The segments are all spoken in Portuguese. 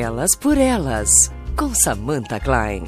Elas por Elas, com Samantha Klein.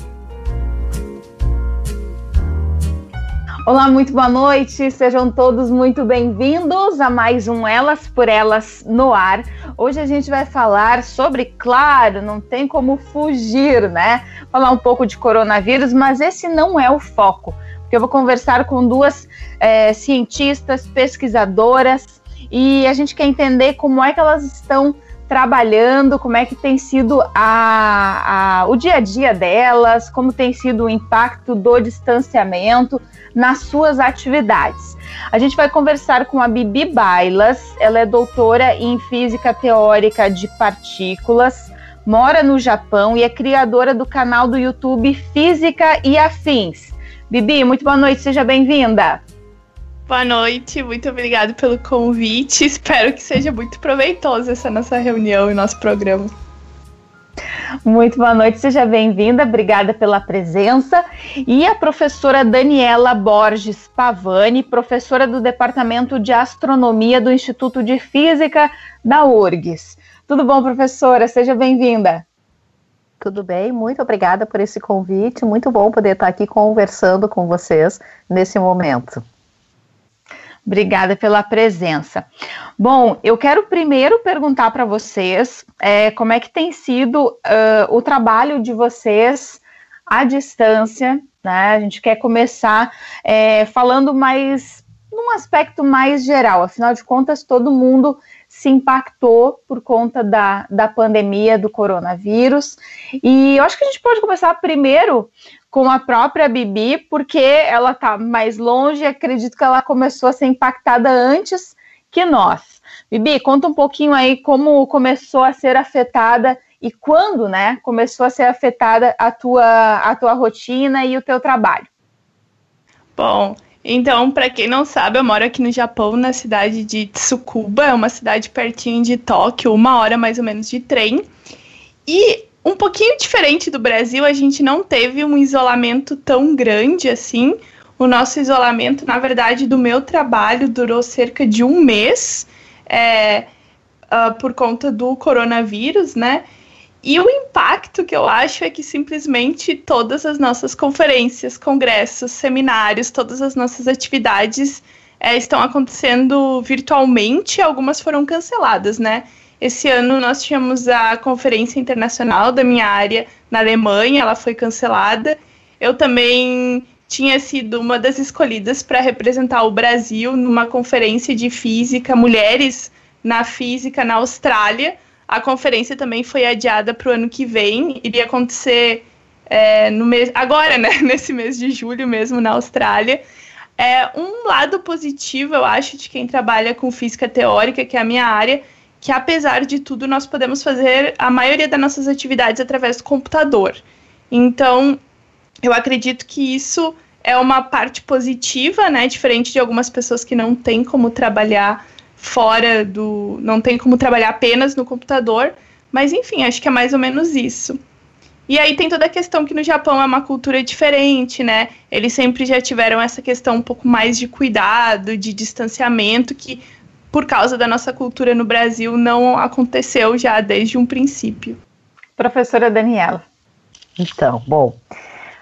Olá, muito boa noite, sejam todos muito bem-vindos a mais um Elas por Elas no ar. Hoje a gente vai falar sobre, claro, não tem como fugir, né? Falar um pouco de coronavírus, mas esse não é o foco, porque eu vou conversar com duas é, cientistas, pesquisadoras, e a gente quer entender como é que elas estão trabalhando, como é que tem sido a, a, o dia a dia delas, como tem sido o impacto do distanciamento nas suas atividades. A gente vai conversar com a Bibi Bailas, ela é doutora em física teórica de partículas, mora no Japão e é criadora do canal do YouTube Física e Afins. Bibi, muito boa noite, seja bem-vinda. Boa noite, muito obrigado pelo convite. Espero que seja muito proveitosa essa nossa reunião e nosso programa. Muito boa noite, seja bem-vinda, obrigada pela presença. E a professora Daniela Borges Pavani, professora do Departamento de Astronomia do Instituto de Física da URGS. Tudo bom, professora? Seja bem-vinda. Tudo bem, muito obrigada por esse convite. Muito bom poder estar aqui conversando com vocês nesse momento. Obrigada pela presença. Bom, eu quero primeiro perguntar para vocês é, como é que tem sido uh, o trabalho de vocês à distância, né? A gente quer começar é, falando mais num aspecto mais geral, afinal de contas, todo mundo se impactou por conta da, da pandemia do coronavírus. E eu acho que a gente pode começar primeiro com a própria Bibi, porque ela está mais longe, acredito que ela começou a ser impactada antes que nós. Bibi, conta um pouquinho aí como começou a ser afetada e quando, né, começou a ser afetada a tua, a tua rotina e o teu trabalho. Bom, então, para quem não sabe, eu moro aqui no Japão, na cidade de Tsukuba, é uma cidade pertinho de Tóquio, uma hora mais ou menos de trem. E um pouquinho diferente do Brasil, a gente não teve um isolamento tão grande assim. O nosso isolamento, na verdade, do meu trabalho durou cerca de um mês é, uh, por conta do coronavírus, né? E o impacto que eu acho é que simplesmente todas as nossas conferências, congressos, seminários, todas as nossas atividades é, estão acontecendo virtualmente, algumas foram canceladas, né? Esse ano nós tínhamos a conferência internacional da minha área na Alemanha, ela foi cancelada. Eu também tinha sido uma das escolhidas para representar o Brasil numa conferência de física, mulheres na física na Austrália. A conferência também foi adiada para o ano que vem, iria acontecer é, no mês, agora, né, nesse mês de julho mesmo na Austrália. É, um lado positivo, eu acho, de quem trabalha com física teórica, que é a minha área, que apesar de tudo nós podemos fazer a maioria das nossas atividades através do computador. Então, eu acredito que isso é uma parte positiva, né, diferente de algumas pessoas que não têm como trabalhar fora do, não tem como trabalhar apenas no computador, mas enfim, acho que é mais ou menos isso. E aí tem toda a questão que no Japão é uma cultura diferente, né? Eles sempre já tiveram essa questão um pouco mais de cuidado, de distanciamento, que por causa da nossa cultura no Brasil, não aconteceu já desde um princípio. Professora Daniela. Então, bom,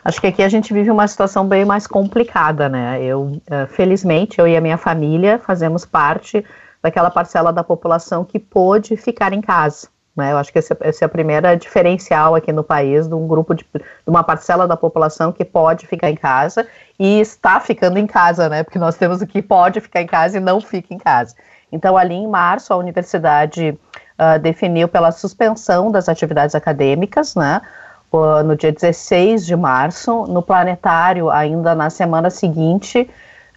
acho que aqui a gente vive uma situação bem mais complicada, né? Eu, eh, felizmente, eu e a minha família fazemos parte daquela parcela da população que pôde ficar em casa. Né? Eu acho que esse, esse é a primeira diferencial aqui no país de um grupo de, de, uma parcela da população que pode ficar em casa e está ficando em casa, né? Porque nós temos o que pode ficar em casa e não fica em casa. Então, ali em março, a universidade uh, definiu pela suspensão das atividades acadêmicas, né? Uh, no dia 16 de março, no planetário, ainda na semana seguinte,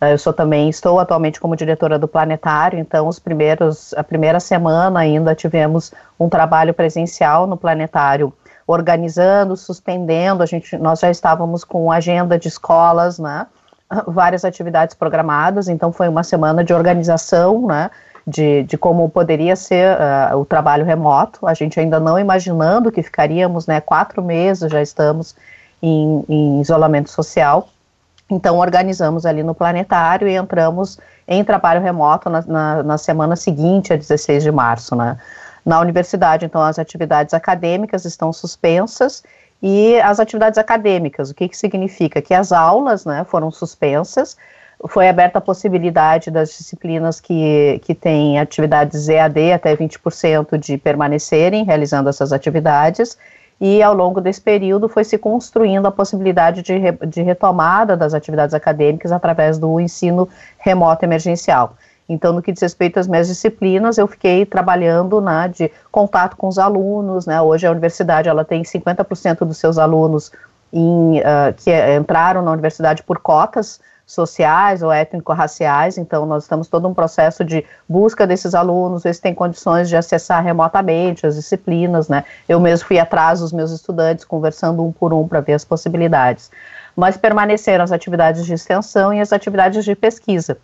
eu sou também, estou atualmente como diretora do planetário, então os primeiros, a primeira semana ainda tivemos um trabalho presencial no planetário, organizando, suspendendo, a gente, nós já estávamos com agenda de escolas, né? várias atividades programadas, então foi uma semana de organização, né, de, de como poderia ser uh, o trabalho remoto, a gente ainda não imaginando que ficaríamos, né, quatro meses já estamos em, em isolamento social, então organizamos ali no planetário e entramos em trabalho remoto na, na, na semana seguinte, a 16 de março, né, na universidade. Então, as atividades acadêmicas estão suspensas e as atividades acadêmicas, o que, que significa? Que as aulas né, foram suspensas, foi aberta a possibilidade das disciplinas que, que têm atividades EAD até 20% de permanecerem realizando essas atividades, e ao longo desse período foi se construindo a possibilidade de, re, de retomada das atividades acadêmicas através do ensino remoto emergencial. Então, no que diz respeito às minhas disciplinas, eu fiquei trabalhando né, de contato com os alunos. Né, hoje a universidade ela tem 50% dos seus alunos em, uh, que entraram na universidade por cotas sociais ou étnico-raciais, então nós estamos todo um processo de busca desses alunos, ver se tem condições de acessar remotamente as disciplinas, né? Eu mesmo fui atrás dos meus estudantes, conversando um por um para ver as possibilidades. Mas permaneceram as atividades de extensão e as atividades de pesquisa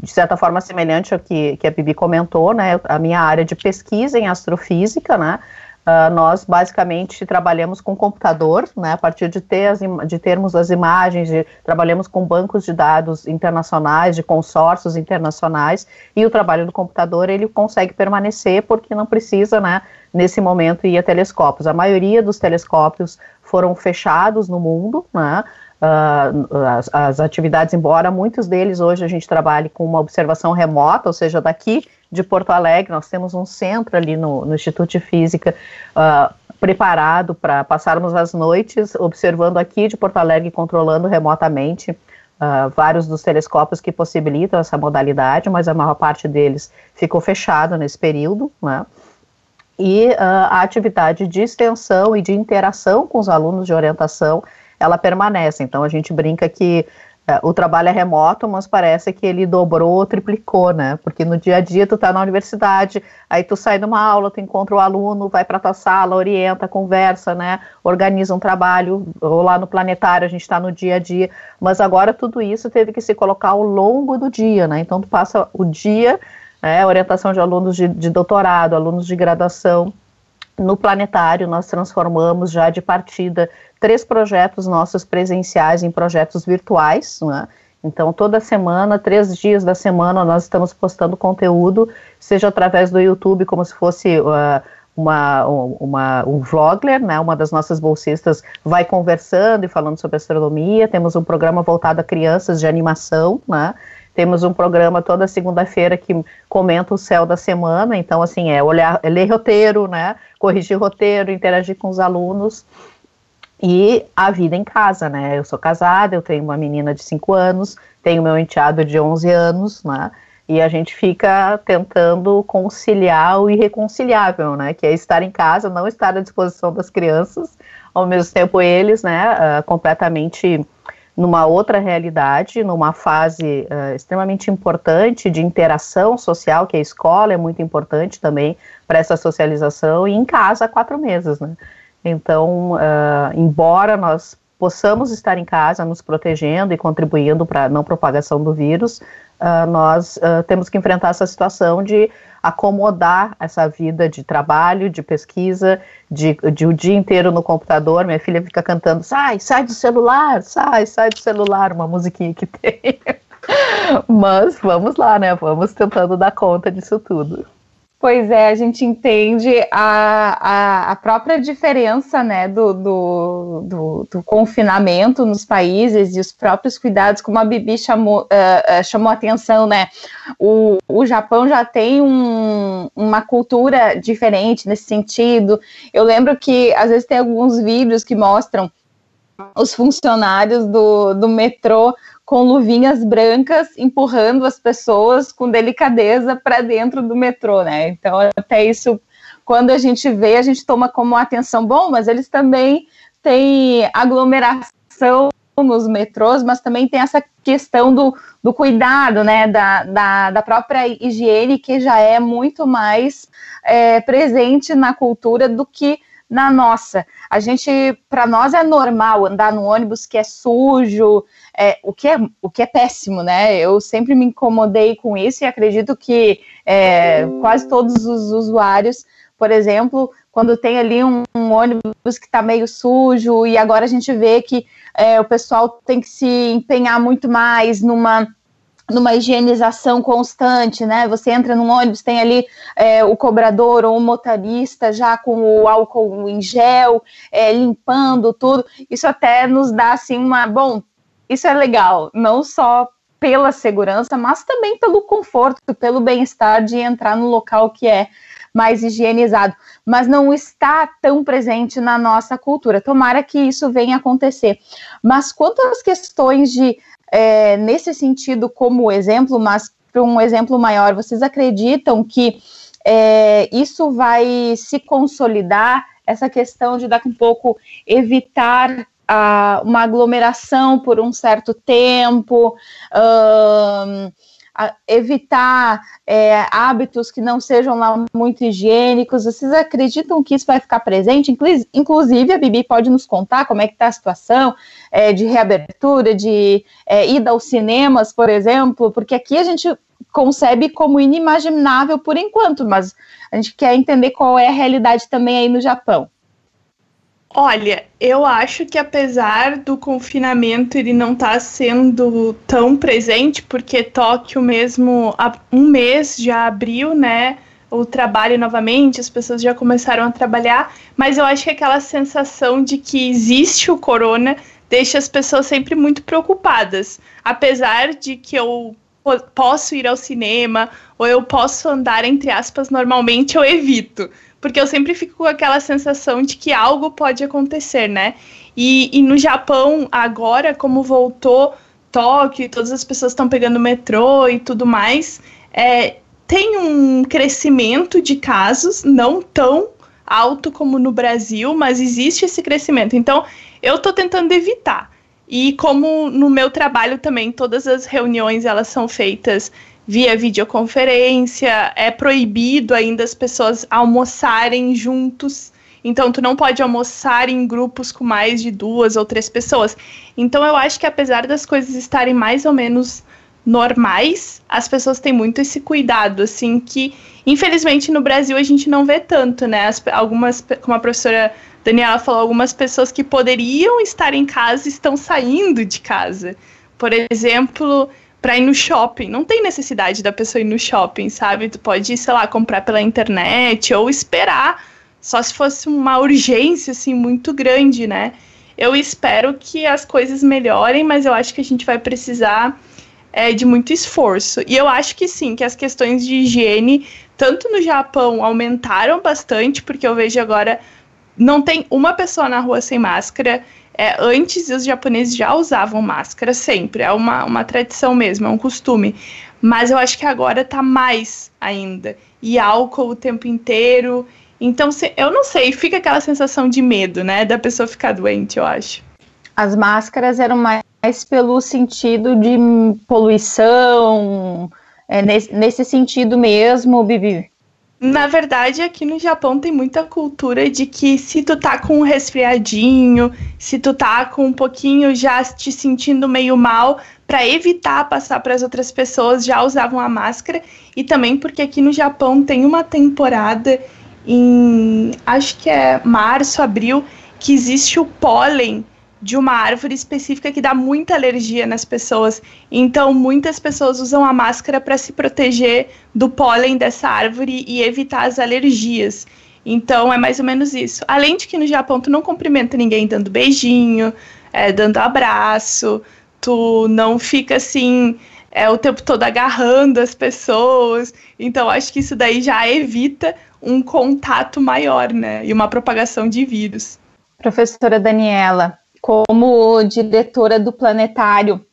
de certa forma semelhante ao que, que a Bibi comentou, né, a minha área de pesquisa em astrofísica, né, uh, nós basicamente trabalhamos com computador, né, a partir de, ter as, de termos as imagens, de, trabalhamos com bancos de dados internacionais, de consórcios internacionais, e o trabalho do computador, ele consegue permanecer porque não precisa, né, nesse momento ir a telescópios. A maioria dos telescópios foram fechados no mundo, né, Uh, as, as, atividades, embora muitos deles hoje a gente trabalhe com uma observação remota, ou seja, daqui de Porto Alegre, nós temos um centro ali no, no Instituto de Física uh, preparado para passarmos as noites observando aqui de Porto Alegre, controlando remotamente uh, vários dos telescópios que possibilitam essa modalidade, mas a maior parte deles ficou fechado nesse período, né? E a atividade de extensão e de interação com os alunos de orientação ela permanece. Então a gente brinca que o trabalho é remoto, mas parece que ele dobrou, triplicou, né? Porque no dia a dia tu tá na universidade, aí tu sai de uma aula, tu encontra o aluno, vai para tua sala, orienta, conversa, né? Organiza um trabalho, ou lá no planetário a gente está no dia a dia, mas agora tudo isso teve que se colocar ao longo do dia, né? Então tu passa o dia, né? Orientação de alunos de, de doutorado, alunos de graduação, no planetário nós transformamos já de partida três projetos nossos presenciais em projetos virtuais, né? Então, toda semana, três dias da semana, nós estamos postando conteúdo, seja através do YouTube, como se fosse uh, uma, uma, um vlogger, né? Uma das nossas bolsistas vai conversando e falando sobre astronomia. Temos um programa voltado a crianças de animação, né? Temos um programa toda segunda-feira que comenta o céu da semana. Então, assim, é olhar, é ler roteiro, né? Corrigir roteiro, interagir com os alunos e a vida em casa, né? Eu sou casada, eu tenho uma menina de 5 anos, tenho meu enteado de 11 anos, né? E a gente fica tentando conciliar o irreconciliável, né? Que é estar em casa, não estar à disposição das crianças, ao mesmo tempo eles, né? Uh, completamente numa outra realidade, numa fase uh, extremamente importante de interação social, que a escola é muito importante também para essa socialização, e em casa há quatro meses, né? Então, uh, embora nós possamos estar em casa nos protegendo e contribuindo para a não propagação do vírus, uh, nós uh, temos que enfrentar essa situação de acomodar essa vida de trabalho, de pesquisa, de, de o dia inteiro no computador. Minha filha fica cantando: sai, sai do celular, sai, sai do celular, uma musiquinha que tem. Mas vamos lá, né? Vamos tentando dar conta disso tudo. Pois é, a gente entende a, a, a própria diferença né, do, do, do, do, confinamento nos países e os próprios cuidados, como a Bibi chamou, uh, uh, chamou atenção, né? O, o Japão já tem um, uma cultura diferente nesse sentido. Eu lembro que às vezes tem alguns vídeos que mostram os funcionários do, do metrô com luvinhas brancas empurrando as pessoas com delicadeza para dentro do metrô, né? Então, até isso, quando a gente vê, a gente toma como atenção, bom, mas eles também têm aglomeração nos metrôs, mas também tem essa questão do, do cuidado, né, da, da, da própria higiene, que já é muito mais é, presente na cultura do que na nossa. A gente, para nós é normal andar no ônibus que é sujo, é, o, que é, o que é péssimo, né? Eu sempre me incomodei com isso e acredito que é, quase todos os usuários, por exemplo, quando tem ali um, um ônibus que está meio sujo e agora a gente vê que é, o pessoal tem que se empenhar muito mais numa numa higienização constante, né? Você entra num ônibus, tem ali é, o cobrador ou o motorista já com o álcool em gel, é, limpando tudo. Isso até nos dá assim uma. Bom, isso é legal, não só pela segurança, mas também pelo conforto, pelo bem-estar de entrar no local que é mais higienizado, mas não está tão presente na nossa cultura. Tomara que isso venha acontecer. Mas quanto às questões de é, nesse sentido como exemplo, mas para um exemplo maior, vocês acreditam que é, isso vai se consolidar, essa questão de daqui um pouco evitar a, uma aglomeração por um certo tempo, evitar é, hábitos que não sejam lá muito higiênicos. Vocês acreditam que isso vai ficar presente? Inclusive, a Bibi pode nos contar como é que está a situação é, de reabertura, de é, ida aos cinemas, por exemplo, porque aqui a gente concebe como inimaginável por enquanto, mas a gente quer entender qual é a realidade também aí no Japão. Olha, eu acho que apesar do confinamento ele não estar tá sendo tão presente, porque Tóquio mesmo há um mês já abriu, né? O trabalho novamente, as pessoas já começaram a trabalhar, mas eu acho que aquela sensação de que existe o corona deixa as pessoas sempre muito preocupadas. Apesar de que eu posso ir ao cinema ou eu posso andar entre aspas normalmente, eu evito porque eu sempre fico com aquela sensação de que algo pode acontecer, né? E, e no Japão, agora, como voltou Tóquio todas as pessoas estão pegando metrô e tudo mais, é, tem um crescimento de casos, não tão alto como no Brasil, mas existe esse crescimento. Então, eu estou tentando evitar. E como no meu trabalho também, todas as reuniões elas são feitas via videoconferência, é proibido ainda as pessoas almoçarem juntos. Então, tu não pode almoçar em grupos com mais de duas ou três pessoas. Então, eu acho que apesar das coisas estarem mais ou menos normais, as pessoas têm muito esse cuidado, assim, que infelizmente no Brasil a gente não vê tanto, né? As, algumas, como a professora Daniela falou, algumas pessoas que poderiam estar em casa estão saindo de casa. Por exemplo, para ir no shopping. Não tem necessidade da pessoa ir no shopping, sabe? Tu pode, sei lá, comprar pela internet ou esperar, só se fosse uma urgência assim muito grande, né? Eu espero que as coisas melhorem, mas eu acho que a gente vai precisar é, de muito esforço. E eu acho que sim, que as questões de higiene, tanto no Japão, aumentaram bastante, porque eu vejo agora não tem uma pessoa na rua sem máscara. É, antes os japoneses já usavam máscara sempre, é uma, uma tradição mesmo, é um costume. Mas eu acho que agora tá mais ainda. E álcool o tempo inteiro. Então, se, eu não sei, fica aquela sensação de medo, né? Da pessoa ficar doente, eu acho. As máscaras eram mais pelo sentido de poluição, é, nesse, nesse sentido mesmo, Bibi. Na verdade, aqui no Japão tem muita cultura de que se tu tá com um resfriadinho, se tu tá com um pouquinho já te sentindo meio mal, para evitar passar para as outras pessoas, já usavam a máscara. E também porque aqui no Japão tem uma temporada em acho que é março, abril, que existe o pólen de uma árvore específica que dá muita alergia nas pessoas. Então, muitas pessoas usam a máscara para se proteger do pólen dessa árvore e evitar as alergias. Então, é mais ou menos isso. Além de que no Japão tu não cumprimenta ninguém dando beijinho, é, dando abraço, tu não fica assim é, o tempo todo agarrando as pessoas. Então, acho que isso daí já evita um contato maior, né? E uma propagação de vírus. Professora Daniela, como diretora do planetário,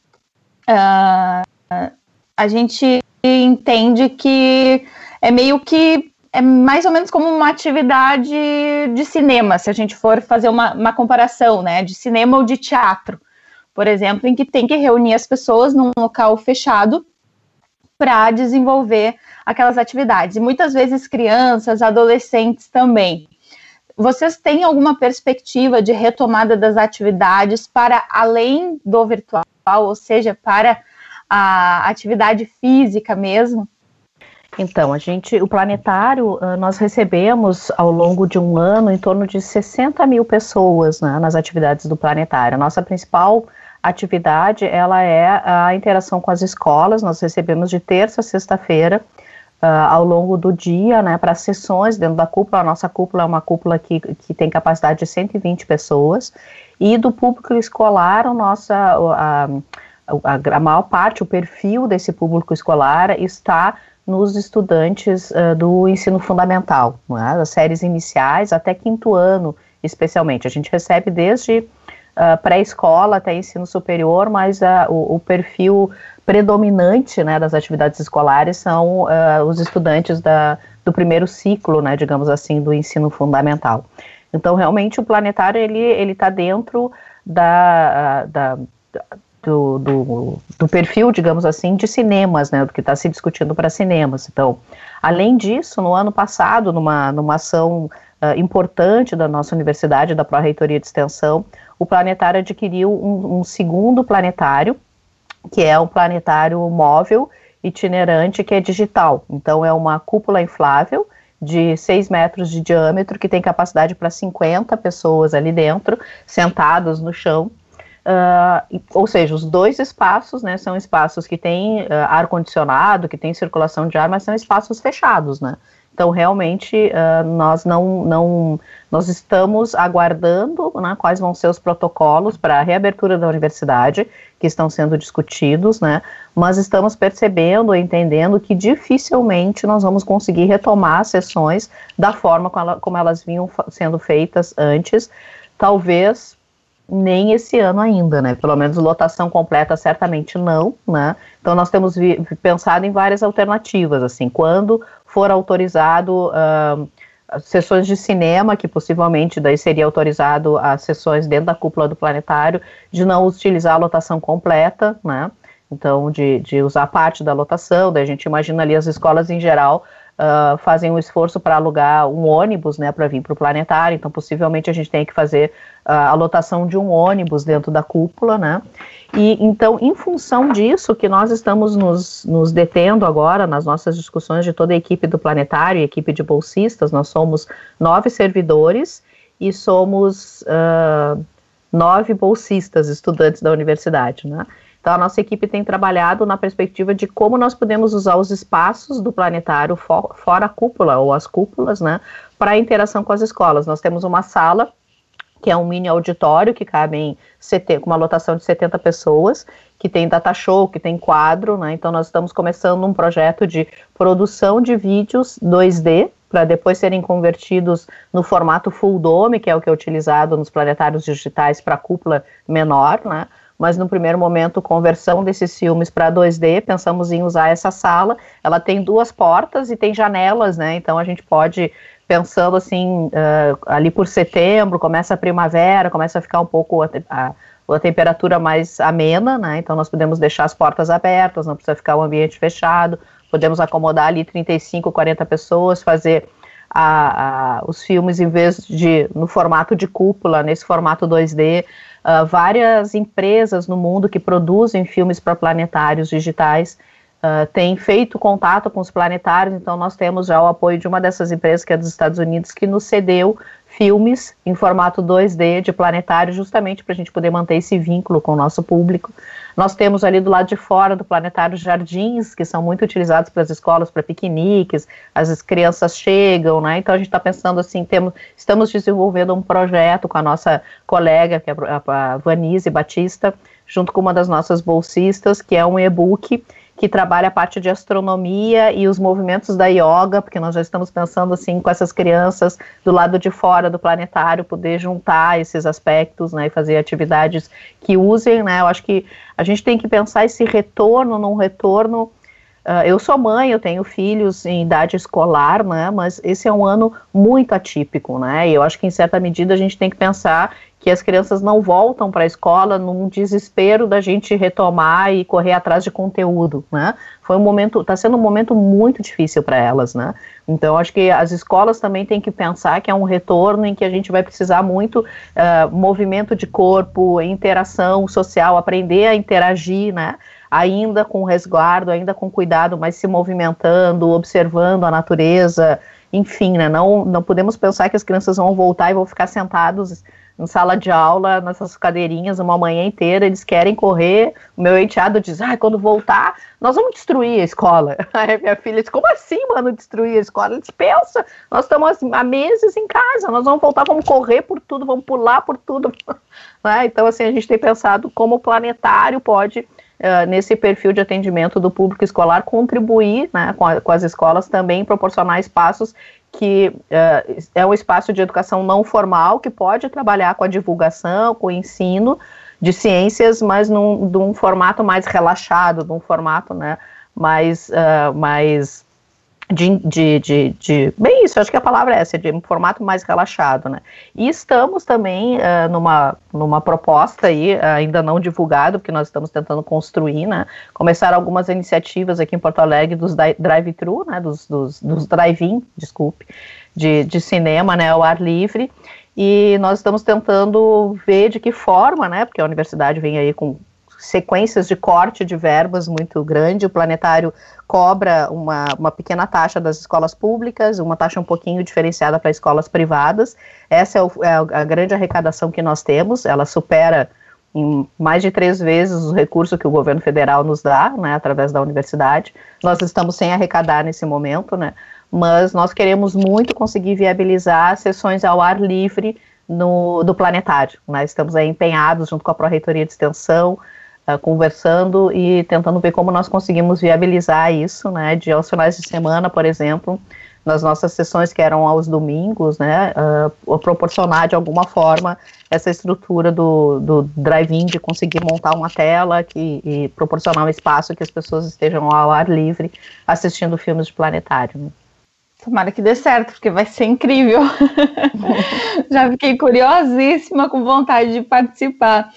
uh, a gente entende que é meio que é mais ou menos como uma atividade de cinema, se a gente for fazer uma, uma comparação, né, de cinema ou de teatro, por exemplo, em que tem que reunir as pessoas num local fechado para desenvolver aquelas atividades. E muitas vezes crianças, adolescentes também. Vocês têm alguma perspectiva de retomada das atividades para além do virtual, ou seja, para a atividade física mesmo? Então, a gente, o planetário, nós recebemos ao longo de um ano em torno de 60 mil pessoas né, nas atividades do planetário. A nossa principal atividade, ela é a interação com as escolas, nós recebemos de terça a sexta-feira, uh, ao longo do dia, né, para sessões dentro da cúpula, a nossa cúpula é uma cúpula que, que tem capacidade de 120 pessoas, e do público escolar, a nossa, a, a, a maior parte, o perfil desse público escolar está nos estudantes uh, do ensino fundamental, é? das séries iniciais até quinto ano, especialmente. A gente recebe desde uh, pré-escola até ensino superior, mas uh, o, o, perfil predominante né, das atividades escolares são os estudantes da, do primeiro ciclo, né, digamos assim, do ensino fundamental. Então, realmente, o planetário ele está dentro da, da do, do, do, perfil, digamos assim, de cinemas, né, do que está se discutindo para cinemas. Então, além disso, no ano passado, numa, numa ação uh, importante da nossa universidade, da Pró-Reitoria de Extensão, o planetário adquiriu um, um, segundo planetário, que é um planetário móvel itinerante que é digital. Então, é uma cúpula inflável de 6 metros de diâmetro, que tem capacidade para 50 pessoas ali dentro, sentadas no chão, Uh, ou seja, os dois espaços, né, são espaços que têm uh, ar condicionado, que têm circulação de ar, mas são espaços fechados, né? Então, realmente, uh, nós não, não, nós estamos aguardando, né, quais vão ser os protocolos para a reabertura da universidade, que estão sendo discutidos, né, mas estamos percebendo, entendendo que dificilmente nós vamos conseguir retomar as sessões da forma como, ela, como elas vinham sendo feitas antes, talvez nem esse ano ainda, né? Pelo menos lotação completa certamente não, né? Então nós temos pensado em várias alternativas, assim, quando for autorizado uh, sessões de cinema, que possivelmente daí seria autorizado as sessões dentro da cúpula do planetário, de não utilizar a lotação completa, né? Então, de, de usar parte da lotação, daí a gente imagina ali as escolas em geral uh, fazem um esforço para alugar um ônibus, né, para vir para o planetário, então possivelmente a gente tem que fazer a lotação de um ônibus dentro da cúpula, né, e então, em função disso, que nós estamos nos, nos detendo agora nas nossas discussões de toda a equipe do planetário, equipe de bolsistas, nós somos nove servidores e somos uh, nove bolsistas, estudantes da universidade, né, então, a nossa equipe tem trabalhado na perspectiva de como nós podemos usar os espaços do planetário for, fora a cúpula ou as cúpulas, né, para interação com as escolas. Nós temos uma sala que é um mini auditório que cabe em com uma lotação de 70 pessoas, que tem data show, que tem quadro, né? Então nós estamos começando um projeto de produção de vídeos 2D para depois serem convertidos no formato full dome, que é o que é utilizado nos planetários digitais para cúpula menor, né? mas no primeiro momento, conversão desses filmes para 2D, pensamos em usar essa sala. Ela tem duas portas e tem janelas, né? Então a gente pode, pensando assim, uh, ali por setembro, começa a primavera, começa a ficar um pouco a, a, a, temperatura mais amena, né? Então nós podemos deixar as portas abertas, não precisa ficar o ambiente fechado, podemos acomodar ali 35, 40 pessoas, fazer a, os filmes em vez de no formato de cúpula, nesse formato 2D. Uh, várias empresas no mundo que produzem filmes para planetários digitais uh, têm feito contato com os planetários, então nós temos já o apoio de uma dessas empresas, que é dos Estados Unidos, que nos cedeu filmes em formato 2D de planetário, justamente para a gente poder manter esse vínculo com o nosso público. Nós temos ali do lado de fora do planetário jardins, que são muito utilizados pelas escolas para piqueniques, as crianças chegam, né? Então a gente está pensando assim, temos, estamos desenvolvendo um projeto com a nossa colega, que é a Vanise Batista, junto com uma das nossas bolsistas, que é um e-book que trabalha a parte de astronomia e os movimentos da yoga, porque nós já estamos pensando assim com essas crianças do lado de fora do planetário poder juntar esses aspectos, né, e fazer atividades que usem, né? Eu acho que a gente tem que pensar esse retorno num retorno Uh, eu sou mãe, eu tenho filhos em idade escolar, né, mas esse é um ano muito atípico, né, e eu acho que em certa medida a gente tem que pensar que as crianças não voltam para a escola num desespero da gente retomar e correr atrás de conteúdo, né? Foi um momento, está sendo um momento muito difícil para elas, né? Então acho que as escolas também têm que pensar que é um retorno em que a gente vai precisar muito uh, movimento de corpo, interação social, aprender a interagir, né? Ainda com resguardo, ainda com cuidado, mas se movimentando, observando a natureza, enfim, né? Não, não podemos pensar que as crianças vão voltar e vão ficar sentados em sala de aula, nessas cadeirinhas, uma manhã inteira, eles querem correr. O meu enteado diz: ah, quando voltar, nós vamos destruir a escola. Aí minha filha diz: como assim, mano, destruir a escola? Ele pensa, nós estamos há meses em casa, nós vamos voltar, vamos correr por tudo, vamos pular por tudo. né? Então, assim, a gente tem pensado como o planetário pode. Nesse perfil de atendimento do público escolar, contribuir né, com, a, com, as escolas também, proporcionar espaços que uh, é um espaço de educação não formal que pode trabalhar com a divulgação, com o ensino de ciências, mas num, num formato mais relaxado, num formato né, mais, uh, mais de, de, de, de, bem isso, acho que a palavra é essa, de um formato mais relaxado, né? E estamos também uh, numa, numa proposta aí, uh, ainda não divulgado, porque nós estamos tentando construir, né? Começaram algumas iniciativas aqui em Porto Alegre dos drive-thru, né? Dos, dos, dos drive-in, desculpe, de, de cinema, né? Ao ar livre. E nós estamos tentando ver de que forma, né? Porque a universidade vem aí com sequências de corte de verbas muito grande. O planetário cobra uma, uma pequena taxa das escolas públicas, uma taxa um pouquinho diferenciada para escolas privadas. Essa é, o, é, a grande arrecadação que nós temos. Ela supera em mais de três vezes o recurso que o governo federal nos dá, né, através da universidade. Nós estamos sem arrecadar nesse momento, né, mas nós queremos muito conseguir viabilizar sessões ao ar livre no, do planetário. Nós estamos aí empenhados junto com a Pró-Reitoria de Extensão, uh, conversando e tentando ver como nós conseguimos viabilizar isso, né, de aos finais de semana, por exemplo, nas nossas sessões que eram aos domingos, né, uh, proporcionar de alguma forma essa estrutura do, do drive-in, de conseguir montar uma tela que, e proporcionar um espaço que as pessoas estejam ao ar livre assistindo filmes de planetário. Né. Tomara que dê certo, porque vai ser incrível. Já fiquei curiosíssima, com vontade de participar.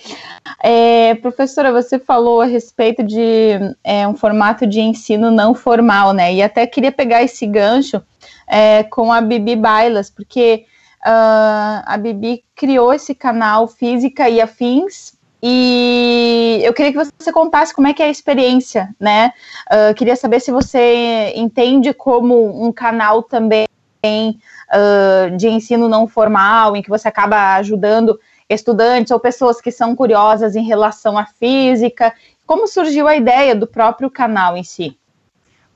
É, professora, você falou a respeito de é, um formato de ensino não formal, né? E até queria pegar esse gancho é, com a Bibi Bailas, porque uh, a Bibi criou esse canal Física e Afins e eu queria que você contasse como é que é a experiência, né? Uh, queria saber se você entende como um canal também uh, de ensino não formal, em que você acaba ajudando estudantes ou pessoas que são curiosas em relação à física. Como surgiu a ideia do próprio canal em si?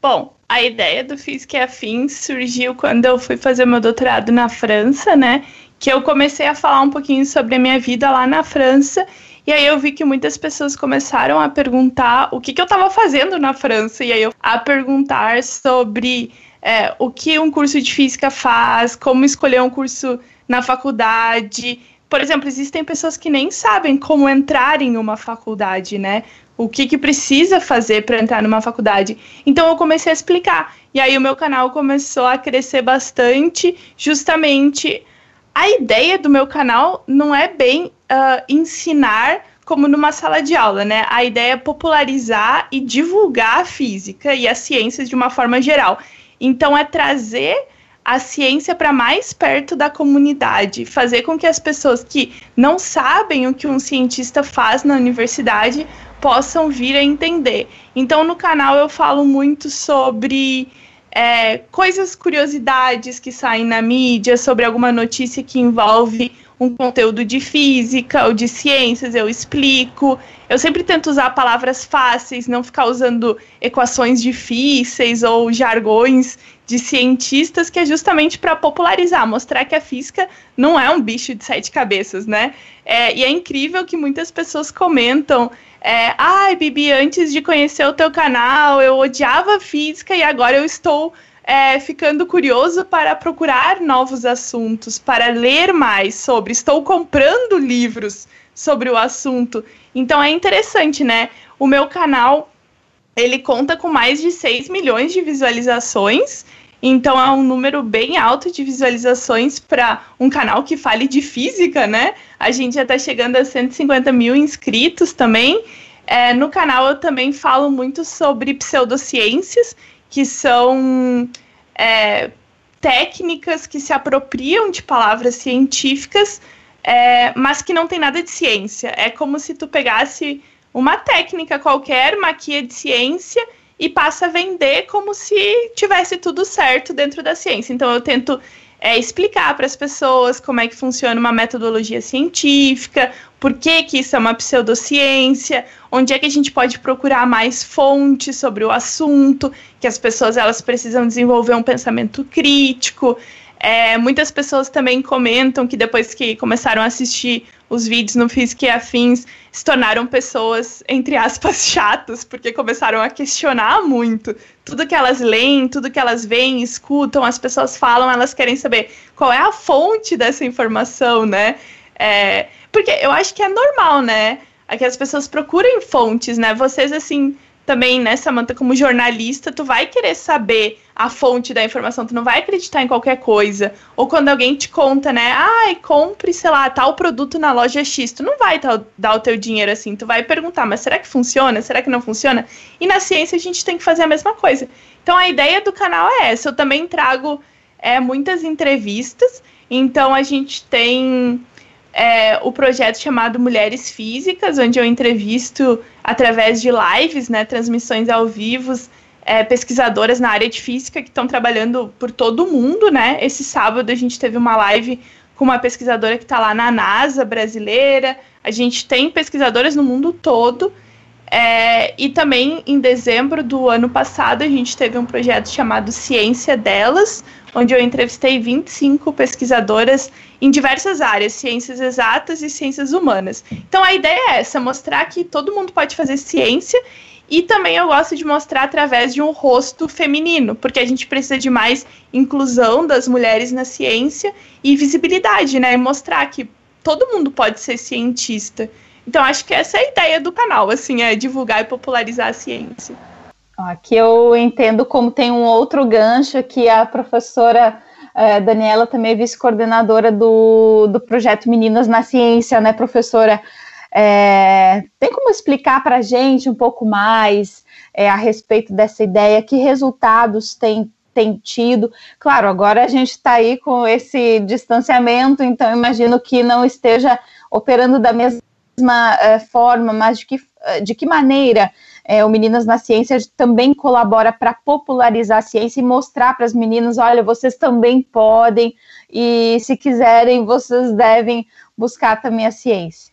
Bom, a ideia do Física e Afins surgiu quando eu fui fazer meu doutorado na França, né? Que eu comecei a falar um pouquinho sobre a minha vida lá na França e aí eu vi que muitas pessoas começaram a perguntar o que, que eu estava fazendo na França. E aí eu a perguntar sobre é, o que um curso de física faz, como escolher um curso na faculdade. Por exemplo, existem pessoas que nem sabem como entrar em uma faculdade, né? O que, que precisa fazer para entrar numa faculdade. Então eu comecei a explicar. E aí o meu canal começou a crescer bastante, justamente a ideia do meu canal não é bem uh, ensinar como numa sala de aula, né? A ideia é popularizar e divulgar a física e as ciências de uma forma geral. Então, é trazer a ciência para mais perto da comunidade, fazer com que as pessoas que não sabem o que um cientista faz na universidade possam vir a entender. Então, no canal eu falo muito sobre é, coisas, curiosidades que saem na mídia sobre alguma notícia que envolve um conteúdo de física ou de ciências, eu explico. Eu sempre tento usar palavras fáceis, não ficar usando equações difíceis ou jargões de cientistas, que é justamente para popularizar, mostrar que a física não é um bicho de sete cabeças, né? É, e é incrível que muitas pessoas comentam é, ai, Bibi, antes de conhecer o teu canal, eu odiava física e agora eu estou é, ficando curioso para procurar novos assuntos, para ler mais sobre. Estou comprando livros sobre o assunto. Então é interessante, né? O meu canal ele conta com mais de 6 milhões de visualizações. Então é um número bem alto de visualizações para um canal que fale de física, né? A gente já está chegando a 150 mil inscritos também. É, no canal eu também falo muito sobre pseudociências, que são é, técnicas que se apropriam de palavras científicas, é, mas que não tem nada de ciência. É como se tu pegasse uma técnica qualquer, maquia de ciência e passa a vender como se tivesse tudo certo dentro da ciência. Então eu tento é, explicar para as pessoas como é que funciona uma metodologia científica, por que, que isso é uma pseudociência, onde é que a gente pode procurar mais fontes sobre o assunto, que as pessoas elas precisam desenvolver um pensamento crítico. É, muitas pessoas também comentam que depois que começaram a assistir os vídeos no Física e Afins, se tornaram pessoas, entre aspas, chatas, porque começaram a questionar muito. Tudo que elas leem, tudo que elas veem, escutam, as pessoas falam, elas querem saber qual é a fonte dessa informação, né? É, porque eu acho que é normal, né? É que as pessoas procurem fontes, né? Vocês, assim, também, né, Samanta, como jornalista, tu vai querer saber a fonte da informação, tu não vai acreditar em qualquer coisa. Ou quando alguém te conta, né, ai, compre, sei lá, tal produto na loja X, tu não vai dar o teu dinheiro assim, tu vai perguntar, mas será que funciona? Será que não funciona? E na ciência a gente tem que fazer a mesma coisa. Então a ideia do canal é essa, eu também trago é, muitas entrevistas, então a gente tem é, o projeto chamado Mulheres Físicas, onde eu entrevisto através de lives, né, transmissões ao vivo, é, pesquisadoras na área de física que estão trabalhando por todo o mundo, né? Esse sábado a gente teve uma live com uma pesquisadora que está lá na NASA brasileira. A gente tem pesquisadoras no mundo todo. É, e também em dezembro do ano passado a gente teve um projeto chamado Ciência Delas, onde eu entrevistei 25 pesquisadoras em diversas áreas, ciências exatas e ciências humanas. Então a ideia é essa, mostrar que todo mundo pode fazer ciência e também eu gosto de mostrar através de um rosto feminino, porque a gente precisa de mais inclusão das mulheres na ciência e visibilidade, né? E mostrar que todo mundo pode ser cientista. Então acho que essa é a ideia do canal, assim, é divulgar e popularizar a ciência. Aqui eu entendo como tem um outro gancho que a professora eh, Daniela também é vice-coordenadora do, do projeto Meninas na Ciência, né, professora? É, tem como explicar para a gente um pouco mais é, a respeito dessa ideia? Que resultados tem, tem tido? Claro, agora a gente está aí com esse distanciamento, então imagino que não esteja operando da mesma é, forma, mas de que, de que maneira é, o Meninas na Ciência também colabora para popularizar a ciência e mostrar para as meninas: olha, vocês também podem, e se quiserem, vocês devem buscar também a ciência.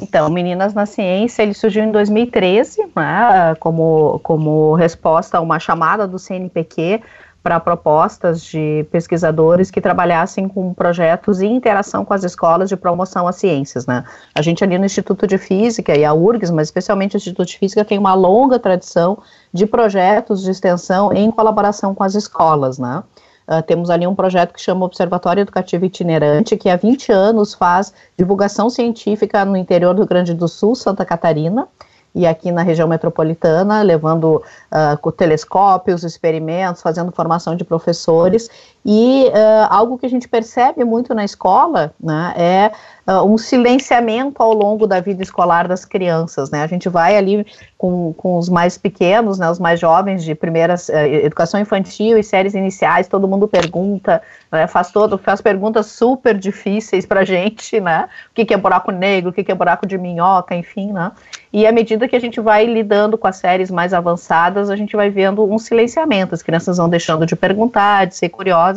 Então, Meninas na Ciência, ele surgiu em 2013, né, como, como resposta a uma chamada do CNPq para propostas de pesquisadores que trabalhassem com projetos em interação com as escolas de promoção às ciências, né? A gente ali no Instituto de Física e a URGS, mas especialmente o Instituto de Física, tem uma longa tradição de projetos de extensão em colaboração com as escolas, né? Uh, temos ali um projeto que chama Observatório Educativo Itinerante, que há 20 anos faz divulgação científica no interior do Rio Grande do Sul, Santa Catarina, e aqui na região metropolitana, levando uh, telescópios, experimentos, fazendo formação de professores. E uh, algo que a gente percebe muito na escola né, é uh, um silenciamento ao longo da vida escolar das crianças. Né? A gente vai ali com, com os mais pequenos, né, os mais jovens de primeira uh, educação infantil e séries iniciais, todo mundo pergunta, né, faz todo, faz perguntas super difíceis para a gente, né? O que, que é buraco negro, o que, que é buraco de minhoca, enfim, né? E à medida que a gente vai lidando com as séries mais avançadas, a gente vai vendo um silenciamento. As crianças vão deixando de perguntar, de ser curiosas,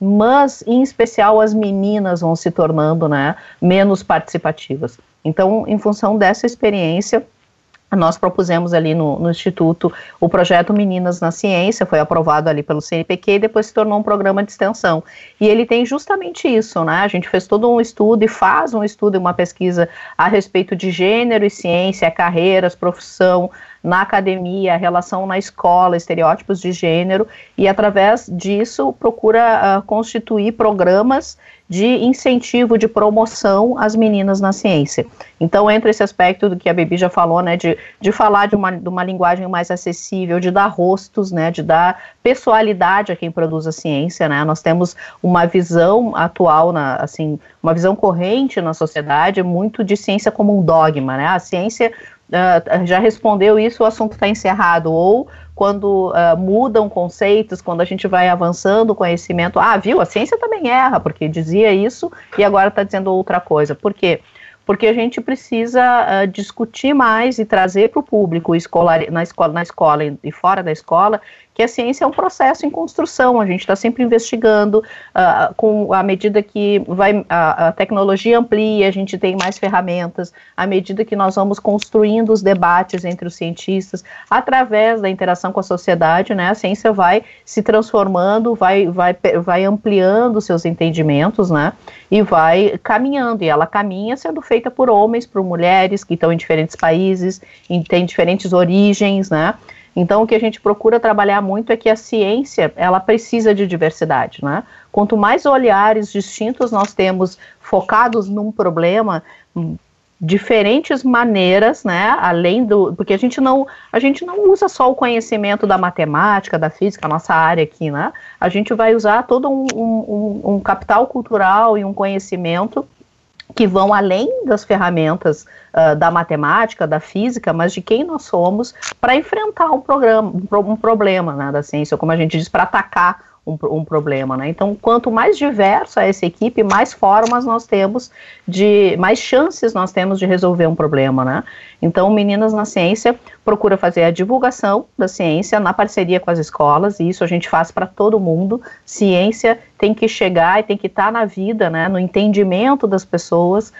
mas em especial as meninas vão se tornando né, menos participativas. Então, em função dessa experiência, nós propusemos ali no, no, Instituto o projeto Meninas na Ciência, foi aprovado ali pelo CNPq e depois se tornou um programa de extensão. E ele tem justamente isso, né? A gente fez todo um estudo e faz um estudo e uma pesquisa a respeito de gênero e ciência, carreiras, profissão, na academia, relação na escola, estereótipos de gênero, e através disso procura uh, constituir programas de incentivo, de promoção às meninas na ciência. Então, entra esse aspecto do que a Bibi já falou, né, de, de falar de uma, de uma linguagem mais acessível, de dar rostos, né, de dar pessoalidade a quem produz a ciência, né, nós temos uma visão atual, na, assim, uma visão corrente na sociedade muito de ciência como um dogma, né, a ciência uh, já respondeu isso, o assunto está encerrado, ou quando uh, mudam conceitos, quando a gente vai avançando o conhecimento, ah, viu, a ciência também erra, porque dizia isso e agora está dizendo outra coisa. Por quê? porque a gente precisa uh, discutir mais e trazer para o público escolar, na escola, na escola e fora da escola que a ciência é um processo em construção, a gente está sempre investigando, uh, com a medida que vai, a, a, tecnologia amplia, a gente tem mais ferramentas, à medida que nós vamos construindo os debates entre os cientistas, através da interação com a sociedade, né, a ciência vai se transformando, vai, vai, vai ampliando seus entendimentos, né, e vai caminhando, e ela caminha sendo feita por homens, por mulheres que estão em diferentes países, em, tem diferentes origens, né, então, o que a gente procura trabalhar muito é que a ciência, ela precisa de diversidade, né? Quanto mais olhares distintos nós temos focados num problema, hum, diferentes maneiras, né, além do, porque a gente não, a gente não usa só o conhecimento da matemática, da física, nossa área aqui, né, a gente vai usar todo um, um, um capital cultural e um conhecimento que vão além das ferramentas uh, da matemática, da física, mas de quem nós somos para enfrentar um, programa, um, problema né, da ciência, como a gente diz, para atacar um, um, problema, né? Então, quanto mais diversa essa equipe, mais formas nós temos de, mais chances nós temos de resolver um problema, né? Então, Meninas na Ciência procura fazer a divulgação da ciência na parceria com as escolas, e isso a gente faz para todo mundo. Ciência tem que chegar e tem que estar tá na vida, né? No entendimento das pessoas,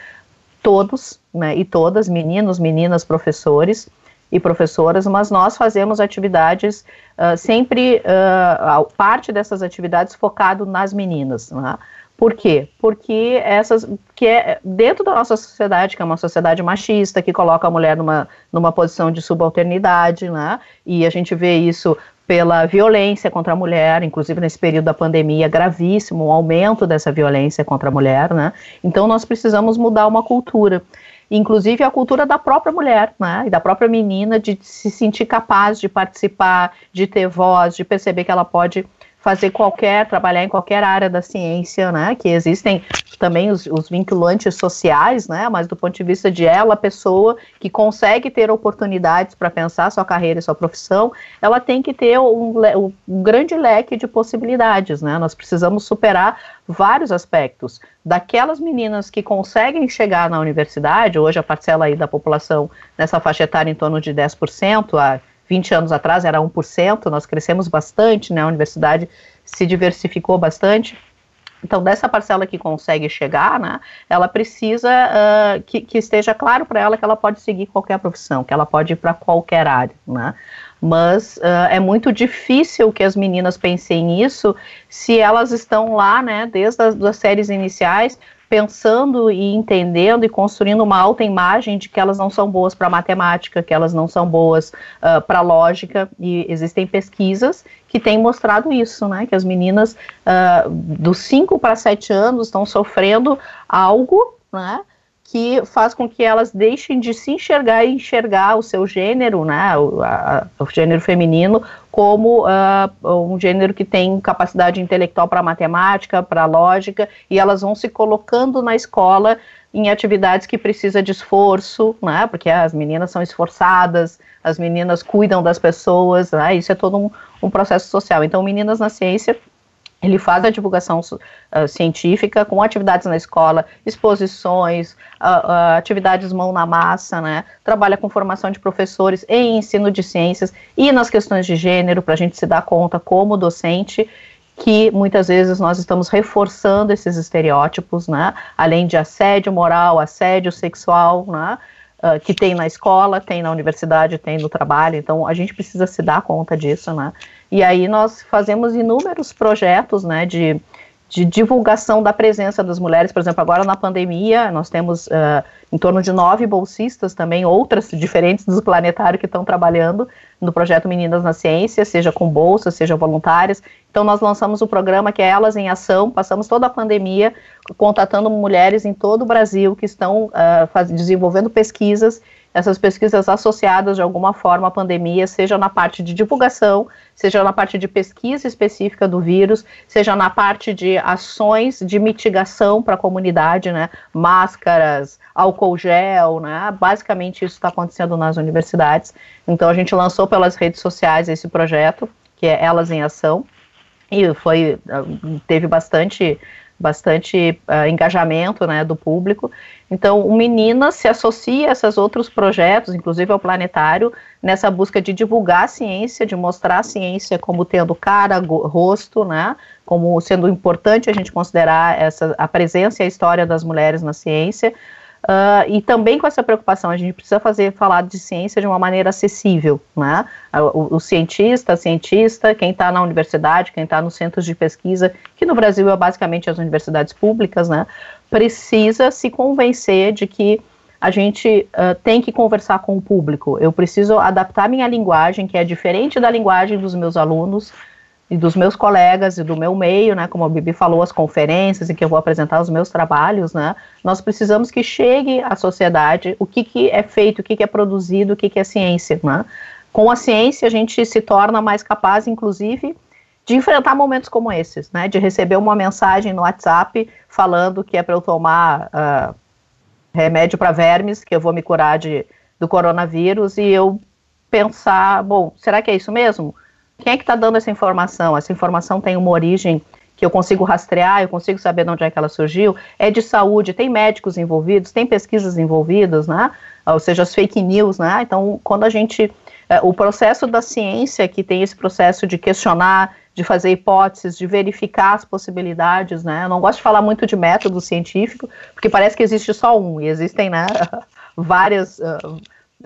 todos, né? E todas, meninos, meninas, professores e professoras, mas nós fazemos atividades uh, sempre, uh, parte dessas atividades focado nas meninas. Né? Por quê? Porque essas, que é dentro da nossa sociedade, que é uma sociedade machista, que coloca a mulher numa, numa posição de subalternidade, né? E a gente vê isso pela violência contra a mulher, inclusive nesse período da pandemia, gravíssimo, o um aumento dessa violência contra a mulher, né? Então nós precisamos mudar uma cultura inclusive a cultura da própria mulher, né, e da própria menina de se sentir capaz de participar, de ter voz, de perceber que ela pode fazer qualquer, trabalhar em qualquer área da ciência, né, que existem também os, os, vinculantes sociais, né, mas do ponto de vista de ela, pessoa que consegue ter oportunidades para pensar sua carreira e sua profissão, ela tem que ter um, um grande leque de possibilidades, né, nós precisamos superar vários aspectos, daquelas meninas que conseguem chegar na universidade, hoje a parcela aí da população nessa faixa etária em torno de 10%, a 20 anos atrás era 1%, nós crescemos bastante, né, a universidade se diversificou bastante. Então, dessa parcela que consegue chegar, né, ela precisa uh, que, que, esteja claro para ela que ela pode seguir qualquer profissão, que ela pode ir para qualquer área, né. Mas uh, é muito difícil que as meninas pensem nisso se elas estão lá, né, desde as das séries iniciais, pensando e entendendo e construindo uma alta imagem de que elas não são boas para matemática, que elas não são boas uh, para lógica, e existem pesquisas que têm mostrado isso, né, que as meninas uh, dos 5 para 7 anos estão sofrendo algo, né, que faz com que elas deixem de se enxergar e enxergar o seu gênero, né, o, a, o gênero feminino, como uh, um gênero que tem capacidade intelectual para matemática, para lógica, e elas vão se colocando na escola em atividades que precisa de esforço, né, porque as meninas são esforçadas, as meninas cuidam das pessoas, né, isso é todo um, um processo social. Então, Meninas na Ciência ele faz a divulgação uh, científica com atividades na escola, exposições, uh, uh, atividades mão na massa, né? Trabalha com formação de professores em ensino de ciências e nas questões de gênero, para a gente se dar conta, como docente, que muitas vezes nós estamos reforçando esses estereótipos, né? Além de assédio moral, assédio sexual, né? Uh, que tem na escola, tem na universidade, tem no trabalho, então a gente precisa se dar conta disso, né? E aí nós fazemos inúmeros projetos, né, de, de divulgação da presença das mulheres. Por exemplo, agora na pandemia, nós temos uh, em torno de nove bolsistas também, outras diferentes do planetário que estão trabalhando no projeto Meninas na Ciência, seja com bolsas, seja voluntárias. Então, nós lançamos o programa que é Elas em Ação, passamos toda a pandemia contatando mulheres em todo o Brasil que estão uh, faz, desenvolvendo pesquisas essas pesquisas associadas de alguma forma à pandemia, seja na parte de divulgação, seja na parte de pesquisa específica do vírus, seja na parte de ações de mitigação para a comunidade, né? Máscaras, álcool gel, né? Basicamente isso está acontecendo nas universidades. Então a gente lançou pelas redes sociais esse projeto, que é Elas em Ação, e foi teve bastante bastante uh, engajamento né, do público. Então, o Meninas se associa a esses outros projetos, inclusive ao Planetário, nessa busca de divulgar a ciência, de mostrar a ciência como tendo cara, rosto, né, como sendo importante a gente considerar essa, a presença e a história das mulheres na ciência, Uh, e também com essa preocupação, a gente precisa fazer falar de ciência de uma maneira acessível, né? O, o cientista, a cientista, quem está na universidade, quem está nos centros de pesquisa, que no Brasil é basicamente as universidades públicas, né? Precisa se convencer de que a gente uh, tem que conversar com o público. Eu preciso adaptar minha linguagem, que é diferente da linguagem dos meus alunos, e dos meus colegas e do meu meio, né, como a Bibi falou, as conferências em que eu vou apresentar os meus trabalhos, né, nós precisamos que chegue à sociedade o que, que é feito, o que, que é produzido, o que, que é ciência, né. Com a ciência a gente se torna mais capaz, inclusive, de enfrentar momentos como esses, né, de receber uma mensagem no WhatsApp falando que é para eu tomar uh, remédio para vermes, que eu vou me curar de, do coronavírus, e eu pensar, bom, será que é isso mesmo? Quem é que está dando essa informação? Essa informação tem uma origem que eu consigo rastrear, eu consigo saber de onde é que ela surgiu, é de saúde, tem médicos envolvidos, tem pesquisas envolvidas, né? Ou seja, as fake news, né? Então, quando a gente. É, o processo da ciência, que tem esse processo de questionar, de fazer hipóteses, de verificar as possibilidades, né? Eu não gosto de falar muito de método científico, porque parece que existe só um, e existem, né? várias. Uh,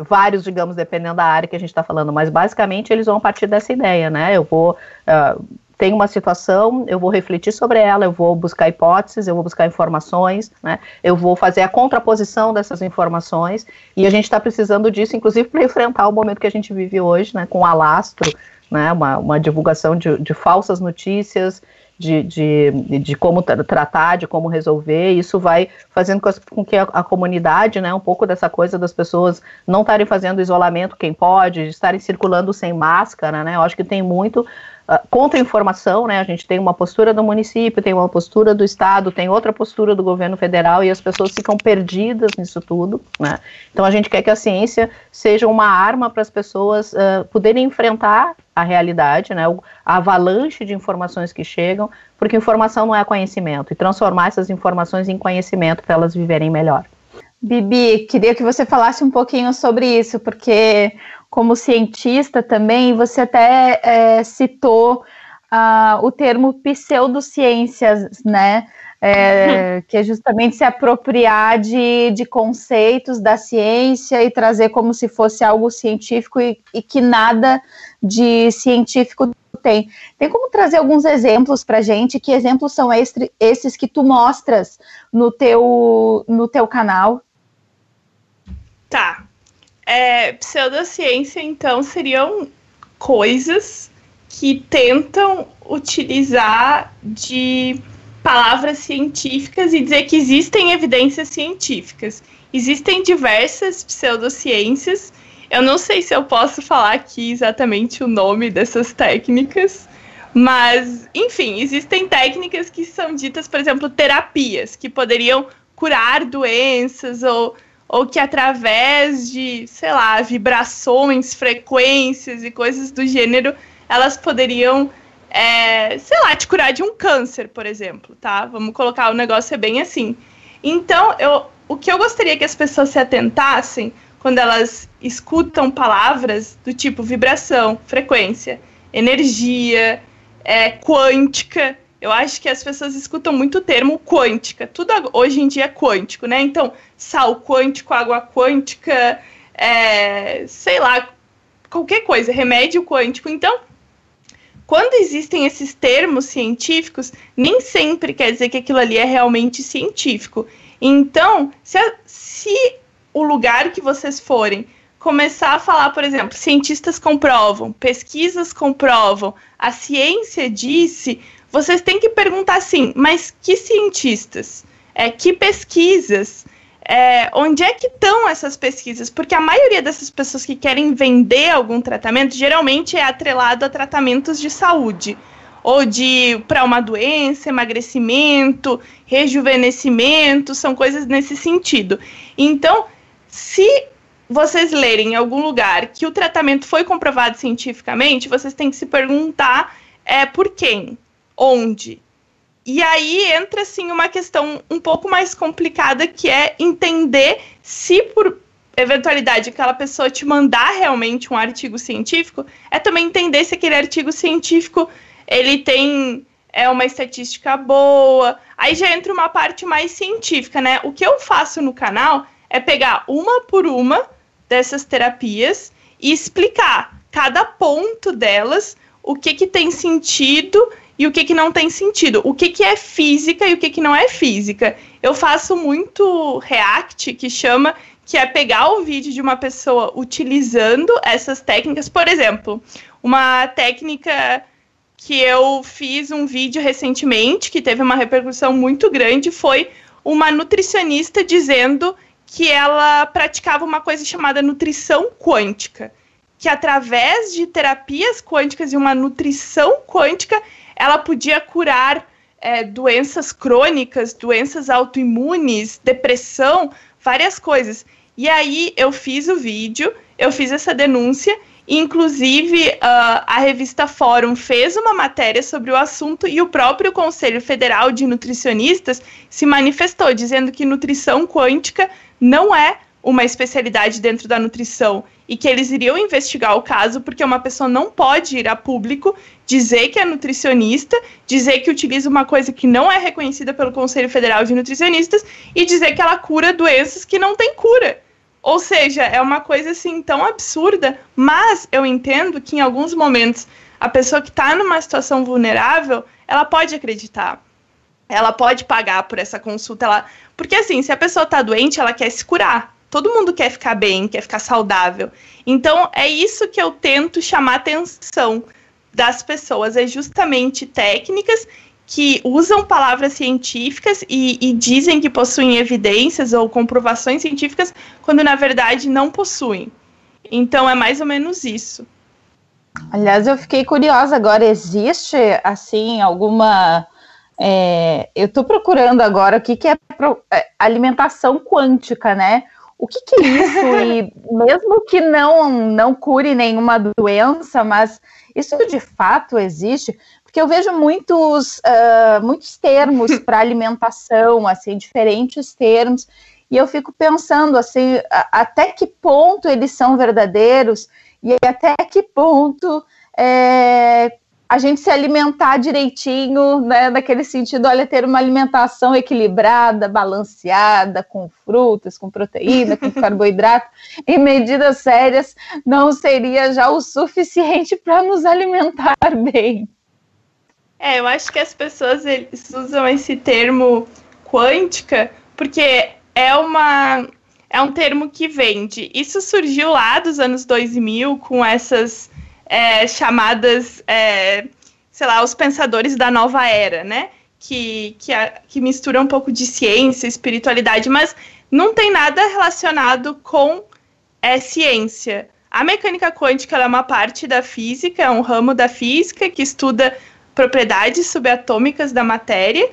vários, digamos, dependendo da área que a gente está falando, mas basicamente eles vão partir dessa ideia, né? Eu vou. Uh, tem uma situação, eu vou refletir sobre ela, eu vou buscar hipóteses, eu vou buscar informações, né? Eu vou fazer a contraposição dessas informações e a gente está precisando disso, inclusive, para enfrentar o momento que a gente vive hoje, né? Com o alastro, né? Uma, uma divulgação de, de falsas notícias, de, de, de como tratar, de como resolver. Isso vai fazendo com que a, a, comunidade, né, um pouco dessa coisa das pessoas não estarem fazendo isolamento quem pode, estarem circulando sem máscara, né? Eu acho que tem muito uh, contra-informação, né? A gente tem uma postura do município, tem uma postura do estado, tem outra postura do governo federal e as pessoas ficam perdidas nisso tudo, né? Então a gente quer que a ciência seja uma arma para as pessoas uh, poderem enfrentar a realidade, né, a avalanche de informações que chegam, porque informação não é conhecimento, e transformar essas informações em conhecimento para elas viverem melhor. Bibi, queria que você falasse um pouquinho sobre isso, porque como cientista também, você até é, citou uh, o termo pseudociências, né? É, que é justamente se apropriar de, de conceitos da ciência e trazer como se fosse algo científico e, e que nada de científico tem. Tem como trazer alguns exemplos para gente? Que exemplos são estes, esses que tu mostras no teu, no teu canal? Tá. É, pseudociência, então, seriam coisas que tentam utilizar de palavras científicas e dizer que existem evidências científicas. Existem diversas pseudociências. Eu não sei se eu posso falar aqui exatamente o nome dessas técnicas, mas, enfim, existem técnicas que são ditas, por exemplo, terapias, que poderiam curar doenças ou, ou que através de, sei lá, vibrações, frequências e coisas do gênero, elas poderiam é, sei lá, te curar de um câncer, por exemplo, tá? Vamos colocar o negócio é bem assim. Então, eu, o que eu gostaria que as pessoas se atentassem quando elas escutam palavras do tipo vibração, frequência, energia, é, quântica. Eu acho que as pessoas escutam muito o termo quântica. Tudo hoje em dia é quântico, né? Então, sal quântico, água quântica, é, sei lá, qualquer coisa, remédio quântico. Então, quando existem esses termos científicos, nem sempre quer dizer que aquilo ali é realmente científico. Então, se, a, se o lugar que vocês forem começar a falar, por exemplo, cientistas comprovam, pesquisas comprovam, a ciência disse, vocês têm que perguntar assim, mas que cientistas? É, que pesquisas? é, onde é que estão essas pesquisas? Porque a maioria dessas pessoas que querem vender algum tratamento geralmente é atrelado a tratamentos de saúde ou de para uma doença, emagrecimento, rejuvenescimento, são coisas nesse sentido. Então, se vocês lerem em algum lugar que o tratamento foi comprovado cientificamente, vocês têm que se perguntar é por quem, onde E aí entra assim uma questão um pouco mais complicada que é entender se por eventualidade aquela pessoa te mandar realmente um artigo científico, é também entender se aquele artigo científico ele tem é uma estatística boa. Aí já entra uma parte mais científica, né? O que eu faço no canal é pegar uma por uma dessas terapias e explicar cada ponto delas, o que que tem sentido e o que, que não tem sentido. O que, que é física e o que, que não é física. Eu faço muito react, que chama, que é pegar o vídeo de uma pessoa utilizando essas técnicas. Por exemplo, uma técnica que eu fiz um vídeo recentemente, que teve uma repercussão muito grande, foi uma nutricionista dizendo que ela praticava uma coisa chamada nutrição quântica, que através de terapias quânticas e uma nutrição quântica, ela podia curar é, doenças crônicas, doenças autoimunes, depressão, várias coisas. E aí eu fiz o vídeo, eu fiz essa denúncia Inclusive, uh, a revista Fórum fez uma matéria sobre o assunto e o próprio Conselho Federal de Nutricionistas se manifestou, dizendo que nutrição quântica não é uma especialidade dentro da nutrição e que eles iriam investigar o caso porque uma pessoa não pode ir a público dizer que é nutricionista, dizer que utiliza uma coisa que não é reconhecida pelo Conselho Federal de Nutricionistas e dizer que ela cura doenças que não têm cura. Ou seja, é uma coisa assim tão absurda, mas eu entendo que em alguns momentos a pessoa que está numa situação vulnerável, ela pode acreditar. Ela pode pagar por essa consulta. Ela... Porque assim, se a pessoa está doente, ela quer se curar. Todo mundo quer ficar bem, quer ficar saudável. Então, é isso que eu tento chamar atenção das pessoas. É justamente técnicas que usam palavras científicas e, e, dizem que possuem evidências ou comprovações científicas, quando na verdade não possuem. Então é mais ou menos isso. Aliás, eu fiquei curiosa agora. Existe assim alguma? É, eu estou procurando agora o que, que é, é, alimentação quântica, né? O que, que é isso? e mesmo que não não cure nenhuma doença, mas isso de fato existe? porque eu vejo muitos, uh, muitos termos para alimentação, assim, diferentes termos, e eu fico pensando, assim, a, até que ponto eles são verdadeiros e até que ponto é, a gente se alimentar direitinho, né, naquele sentido, olha, ter uma alimentação equilibrada, balanceada, com frutas, com proteína, com carboidrato, em medidas sérias, não seria já o suficiente para nos alimentar bem. É, eu acho que as pessoas eles usam esse termo quântica porque é uma é um termo que vende. Isso surgiu lá dos anos 2000 com essas é, chamadas, é, sei lá, os pensadores da nova era, né? Que, que, que mistura um pouco de ciência, espiritualidade, mas não tem nada relacionado com é, ciência. A mecânica quântica é uma parte da física, é um ramo da física que estuda propriedades subatômicas da matéria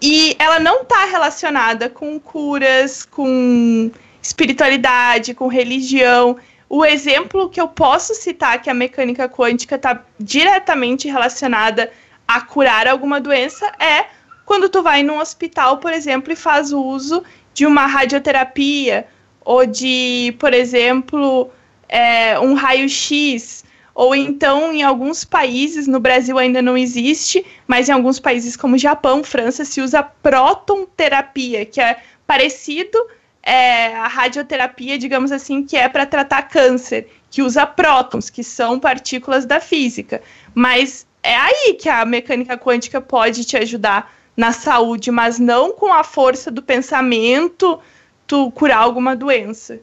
e ela não está relacionada com curas, com espiritualidade, com religião. O exemplo que eu posso citar que a mecânica quântica está diretamente relacionada a curar alguma doença é quando tu vai num hospital, por exemplo, e faz uso de uma radioterapia ou de, por exemplo, é, um raio-x. Ou então em alguns países, no Brasil ainda não existe, mas em alguns países como Japão, França, se usa protonterapia, que é parecido é, a radioterapia, digamos assim, que é para tratar câncer, que usa prótons, que são partículas da física. Mas é aí que a mecânica quântica pode te ajudar na saúde, mas não com a força do pensamento tu curar alguma doença.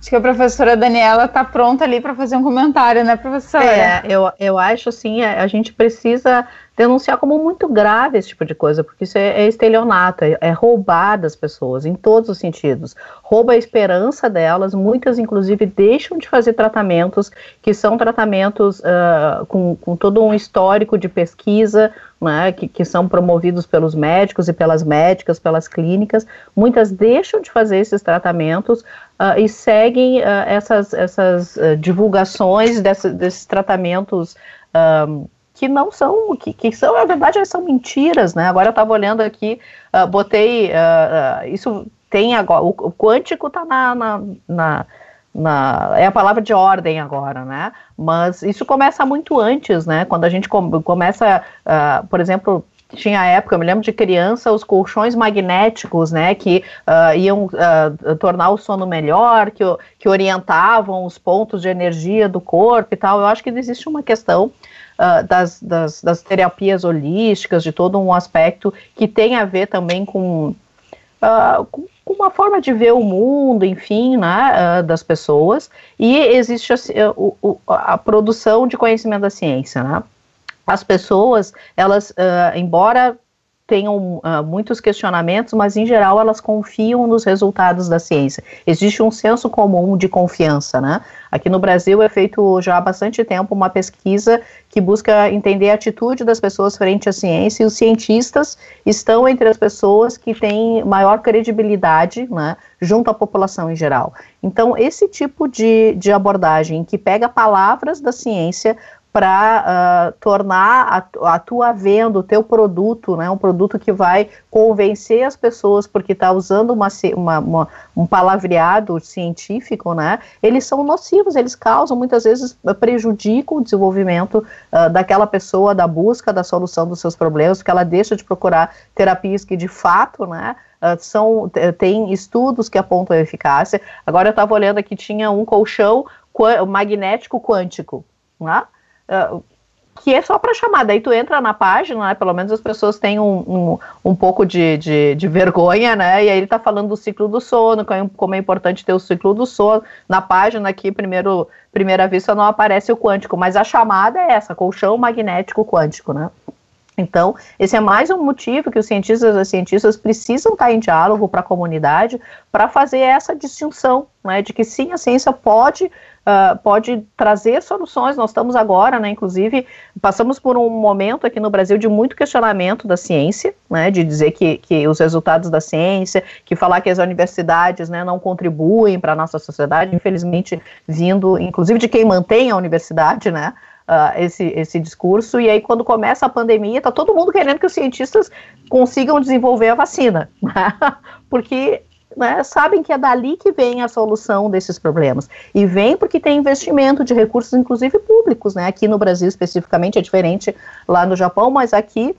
Acho que a professora Daniela está pronta ali para fazer um comentário, né, professora? É, eu, eu acho assim, a, a gente precisa denunciar como muito grave esse tipo de coisa, porque isso é, é estelionato, é, é, roubar das pessoas, em todos os sentidos. Rouba a esperança delas, muitas, inclusive, deixam de fazer tratamentos que são tratamentos uh, com, com todo um histórico de pesquisa, né, que, que são promovidos pelos médicos e pelas médicas, pelas clínicas. Muitas deixam de fazer esses tratamentos uh, e seguem uh, essas, essas divulgações desse, desses tratamentos. Que não são, que, que são, na verdade, são mentiras, né? Agora eu estava olhando aqui, uh, botei, uh, uh, isso tem agora, o, o quântico está na, na, na, na, é a palavra de ordem agora, né? Mas isso começa muito antes, né? Quando a gente com, começa, por exemplo, tinha época, eu me lembro de criança, os colchões magnéticos, né, que uh, iam uh, tornar o sono melhor, que, que orientavam os pontos de energia do corpo e tal. Eu acho que existe uma questão uh, das, das, das, terapias holísticas, de todo um aspecto que tem a ver também com, com uma forma de ver o mundo, enfim, né, das pessoas. E existe a, a produção de conhecimento da ciência, né as pessoas, elas, uh, embora tenham uh, muitos questionamentos, mas em geral elas confiam nos resultados da ciência. Existe um senso comum de confiança, né? Aqui no Brasil é feito já há bastante tempo uma pesquisa que busca entender a atitude das pessoas frente à ciência e os cientistas estão entre as pessoas que têm maior credibilidade, né, junto à população em geral. Então, esse tipo de, de abordagem que pega palavras da ciência para uh, tornar a, a, tua venda, o teu produto, né, um produto que vai convencer as pessoas, porque está usando uma, uma, uma, um palavreado científico, né, eles são nocivos, eles causam, muitas vezes prejudicam o desenvolvimento uh, daquela pessoa, da busca da solução dos seus problemas, porque ela deixa de procurar terapias que de fato, né, Uh, são, tem estudos que apontam a eficácia. Agora eu estava olhando aqui, tinha um colchão magnético quântico. Né? Uh, que é só para chamar. Daí tu entra na página, né, pelo menos as pessoas têm um, um, um pouco de, de, de, vergonha, né? E aí ele está falando do ciclo do sono, é como é importante ter o ciclo do sono. Na página aqui, primeiro, primeira vista, não aparece o quântico, mas a chamada é essa, colchão magnético quântico, né? Então, esse é mais um motivo que os cientistas e as cientistas precisam estar em diálogo para a comunidade para fazer essa distinção, né, de que sim, a ciência pode, uh, pode trazer soluções. Nós estamos agora, né, inclusive, passamos por um momento aqui no Brasil de muito questionamento da ciência, né, de dizer que, que os resultados da ciência, que falar que as universidades né, não contribuem para a nossa sociedade, infelizmente, vindo, inclusive, de quem mantém a universidade, né, uh, esse, esse discurso, e aí quando começa a pandemia, está todo mundo querendo que os cientistas consigam desenvolver a vacina, porque né, sabem que é dali que vem a solução desses problemas. E vem porque tem investimento de recursos, inclusive públicos, né? Aqui no Brasil especificamente é diferente lá no Japão, mas aqui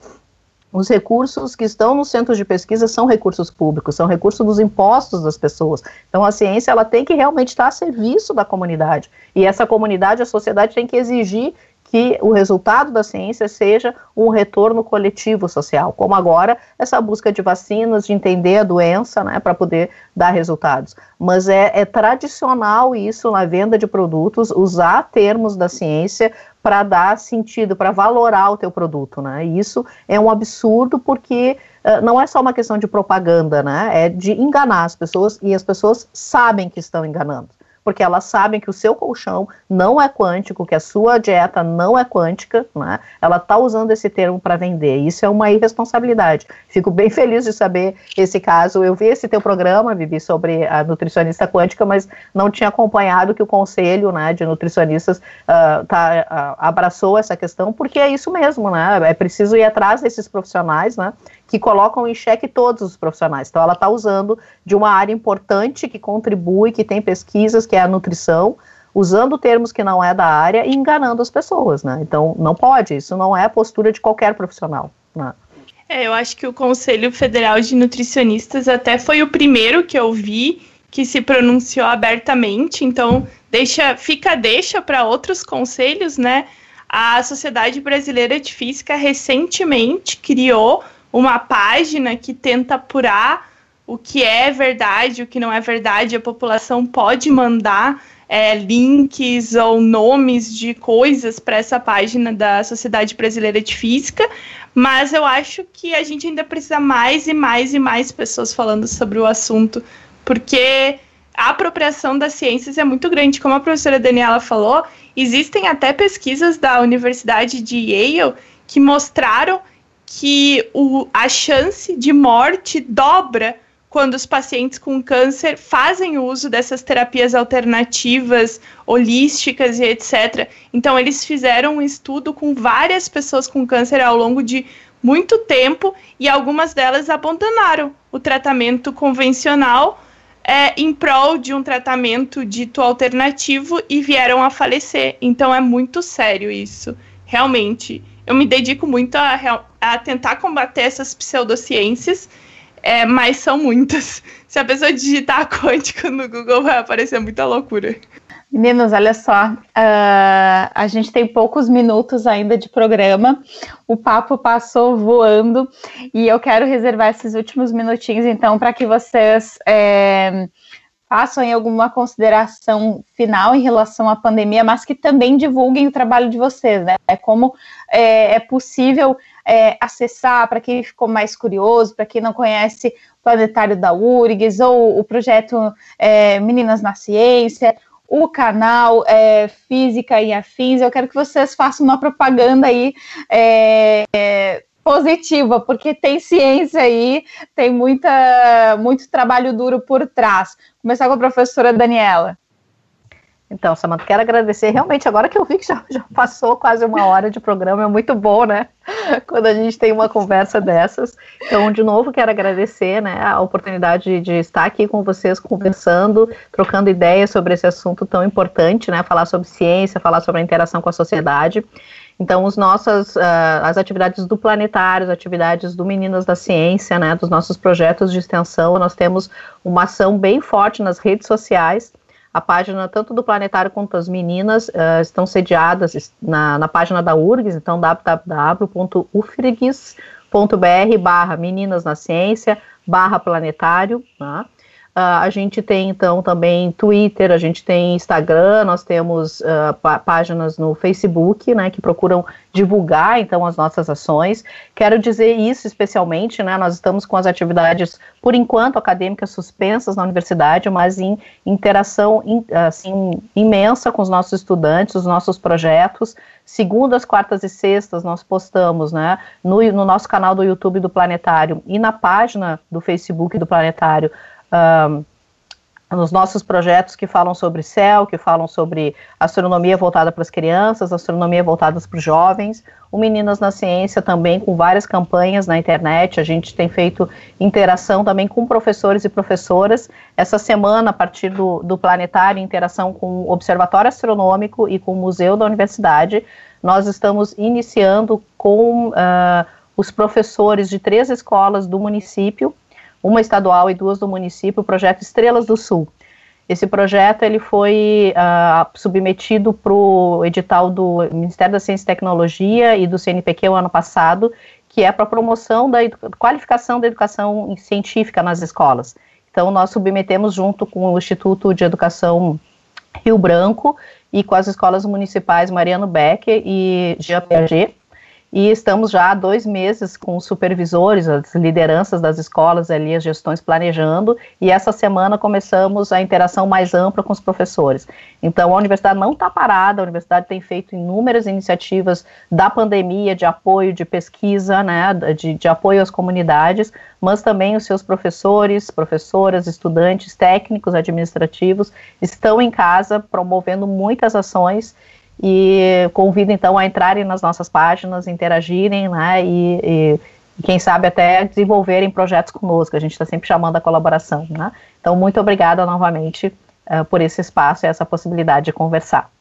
os recursos que estão nos centros de pesquisa são recursos públicos, são recursos dos impostos das pessoas. Então a ciência ela tem que realmente estar a serviço da comunidade. E essa comunidade, a sociedade tem que exigir que o resultado da ciência seja um retorno coletivo social, como agora essa busca de vacinas, de entender a doença, né, para poder dar resultados. Mas é, é, tradicional isso na venda de produtos, usar termos da ciência para dar sentido, para valorar o teu produto, né? Isso é um absurdo porque uh, não é só uma questão de propaganda, né? É de enganar as pessoas e as pessoas sabem que estão enganando porque elas sabem que o seu colchão não é quântico, que a sua dieta não é quântica, né? Ela está usando esse termo para vender. Isso é uma irresponsabilidade. Fico bem feliz de saber esse caso. Eu vi esse teu programa, Vivi, sobre a nutricionista quântica, mas não tinha acompanhado que o conselho, né, de nutricionistas uh, tá, uh, abraçou essa questão, porque é isso mesmo, né? É preciso ir atrás desses profissionais, né? que colocam em xeque todos os profissionais. Então, ela está usando de uma área importante que contribui, que tem pesquisas, que é a nutrição, usando termos que não é da área e enganando as pessoas, né? Então, não pode, isso não é a postura de qualquer profissional, né? É, eu acho que o Conselho Federal de Nutricionistas até foi o primeiro que eu vi que se pronunciou abertamente, então deixa, fica deixa para outros conselhos, né? A Sociedade Brasileira de Física recentemente criou uma página que tenta apurar o que é verdade, o que não é verdade. A população pode mandar é, links ou nomes de coisas para essa página da Sociedade Brasileira de Física, mas eu acho que a gente ainda precisa mais e mais e mais pessoas falando sobre o assunto, porque a apropriação das ciências é muito grande. Como a professora Daniela falou, existem até pesquisas da Universidade de Yale que mostraram que o, a chance de morte dobra quando os pacientes com câncer fazem uso dessas terapias alternativas, holísticas e etc. Então, eles fizeram um estudo com várias pessoas com câncer ao longo de muito tempo e algumas delas abandonaram o tratamento convencional é, em prol de um tratamento dito alternativo e vieram a falecer. Então, é muito sério isso, realmente. Eu me dedico muito a, a tentar combater essas pseudociências é, mas são muitas. Se a pessoa digitar quântico no Google, vai aparecer muita loucura. Meninos, olha só, uh, a gente tem poucos minutos ainda de programa, o papo passou voando e eu quero reservar esses últimos minutinhos, então, para que vocês é, façam alguma consideração final em relação à pandemia, mas que também divulguem o trabalho de vocês, né? É como é, é possível é, acessar, para quem ficou mais curioso, para quem não conhece o Planetário da URGS ou o projeto é, Meninas na Ciência, o canal é, Física e Afins. Eu quero que vocês façam uma propaganda aí é, é, positiva, porque tem ciência aí, tem muita, muito trabalho duro por trás. Começar com a professora Daniela. Então, Samanta, quero agradecer. Realmente, agora que eu vi que já, já, passou quase uma hora de programa, é muito bom, né? Quando a gente tem uma conversa dessas. Então, de novo, quero agradecer né, a oportunidade de estar aqui com vocês, conversando, trocando ideias sobre esse assunto tão importante, né? Falar sobre ciência, falar sobre a interação com a sociedade. Então, os nossas, uh, as atividades do planetário, as atividades do Meninas da Ciência, né, dos nossos projetos de extensão, nós temos uma ação bem forte nas redes sociais, a página tanto do Planetário quanto das meninas uh, estão sediadas na, na página da URGS, então www.ufrgs.br barra Meninas na Ciência barra Planetário, tá? Uh, a gente tem então também Twitter, a gente tem Instagram, nós temos uh, páginas no Facebook, né, que procuram divulgar então as nossas ações. Quero dizer isso especialmente, né, nós estamos com as atividades por enquanto acadêmicas suspensas na universidade, mas em interação in, assim imensa com os nossos estudantes, os nossos projetos. Segundas, quartas e sextas nós postamos, né, no, no nosso canal do YouTube do Planetário e na página do Facebook do Planetário um, nos nossos projetos que falam sobre céu, que falam sobre astronomia voltada para as crianças, astronomia voltada para os jovens, o Meninas na Ciência também com várias campanhas na internet, a gente tem feito interação também com professores e professoras. Essa semana, a partir do, do planetário, interação com o Observatório Astronômico e com o Museu da Universidade, nós estamos iniciando com uh, os professores de três escolas do município, uma estadual e duas do município, o projeto Estrelas do Sul. Esse projeto ele foi uh, submetido para o edital do Ministério da Ciência e Tecnologia e do CNPq o ano passado, que é para promoção da qualificação da educação científica nas escolas. Então, nós submetemos junto com o Instituto de Educação Rio Branco e com as escolas municipais Mariano Becker e Jean Piaget, e estamos já há dois meses com os supervisores, as lideranças das escolas ali, as gestões planejando, e essa semana começamos a interação mais ampla com os professores. Então, a universidade não está parada, a universidade tem feito inúmeras iniciativas da pandemia, de apoio, de pesquisa, né, de, de apoio às comunidades, mas também os seus professores, professoras, estudantes, técnicos, administrativos, estão em casa promovendo muitas ações e convido então a entrarem nas nossas páginas, interagirem, né, e, e, quem sabe até desenvolverem projetos conosco, a gente está sempre chamando a colaboração, né. Então, muito obrigada novamente uh, por esse espaço e essa possibilidade de conversar.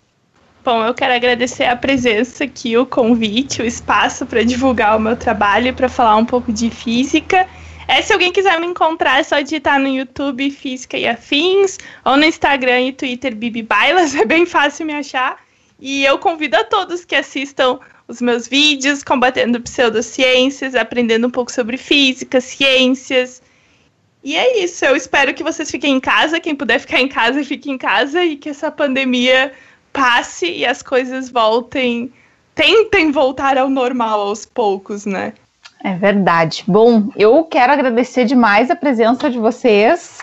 Bom, eu quero agradecer a presença aqui, o convite, o espaço para divulgar o meu trabalho, para falar um pouco de física. É, se alguém quiser me encontrar, é só digitar no YouTube Física e Afins, ou no Instagram e Twitter Bibi Bailas, é bem fácil me achar. E eu convido a todos que assistam os meus vídeos, combatendo pseudociências, aprendendo um pouco sobre física, ciências. E é isso. Eu espero que vocês fiquem em casa. Quem puder ficar em casa, fique em casa e que essa pandemia passe e as coisas voltem. Tentem voltar ao normal aos poucos, né? É verdade. Bom, eu quero agradecer demais a presença de vocês.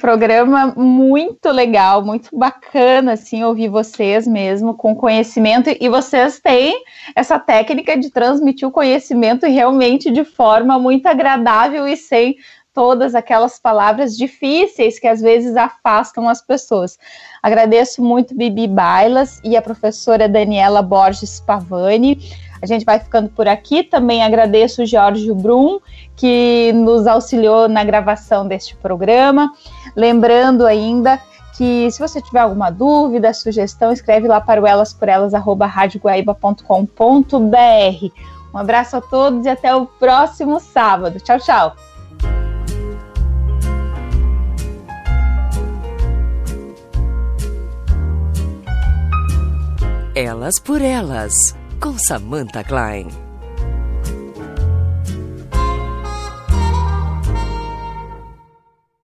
Programa muito legal, muito bacana, assim, ouvir vocês mesmo com conhecimento. E vocês têm essa técnica de transmitir o conhecimento realmente de forma muito agradável e sem todas aquelas palavras difíceis que às vezes afastam as pessoas. Agradeço muito Bibi Bailas e a professora Daniela Borges Pavani. A gente vai ficando por aqui. Também agradeço o Jorge Brum, que nos auxiliou na gravação deste programa. Lembrando ainda que se você tiver alguma dúvida, sugestão, escreve lá para o elasporelas.com.br. Um abraço a todos e até o próximo sábado. Tchau, tchau. Elas por Elas, com Samantha Klein.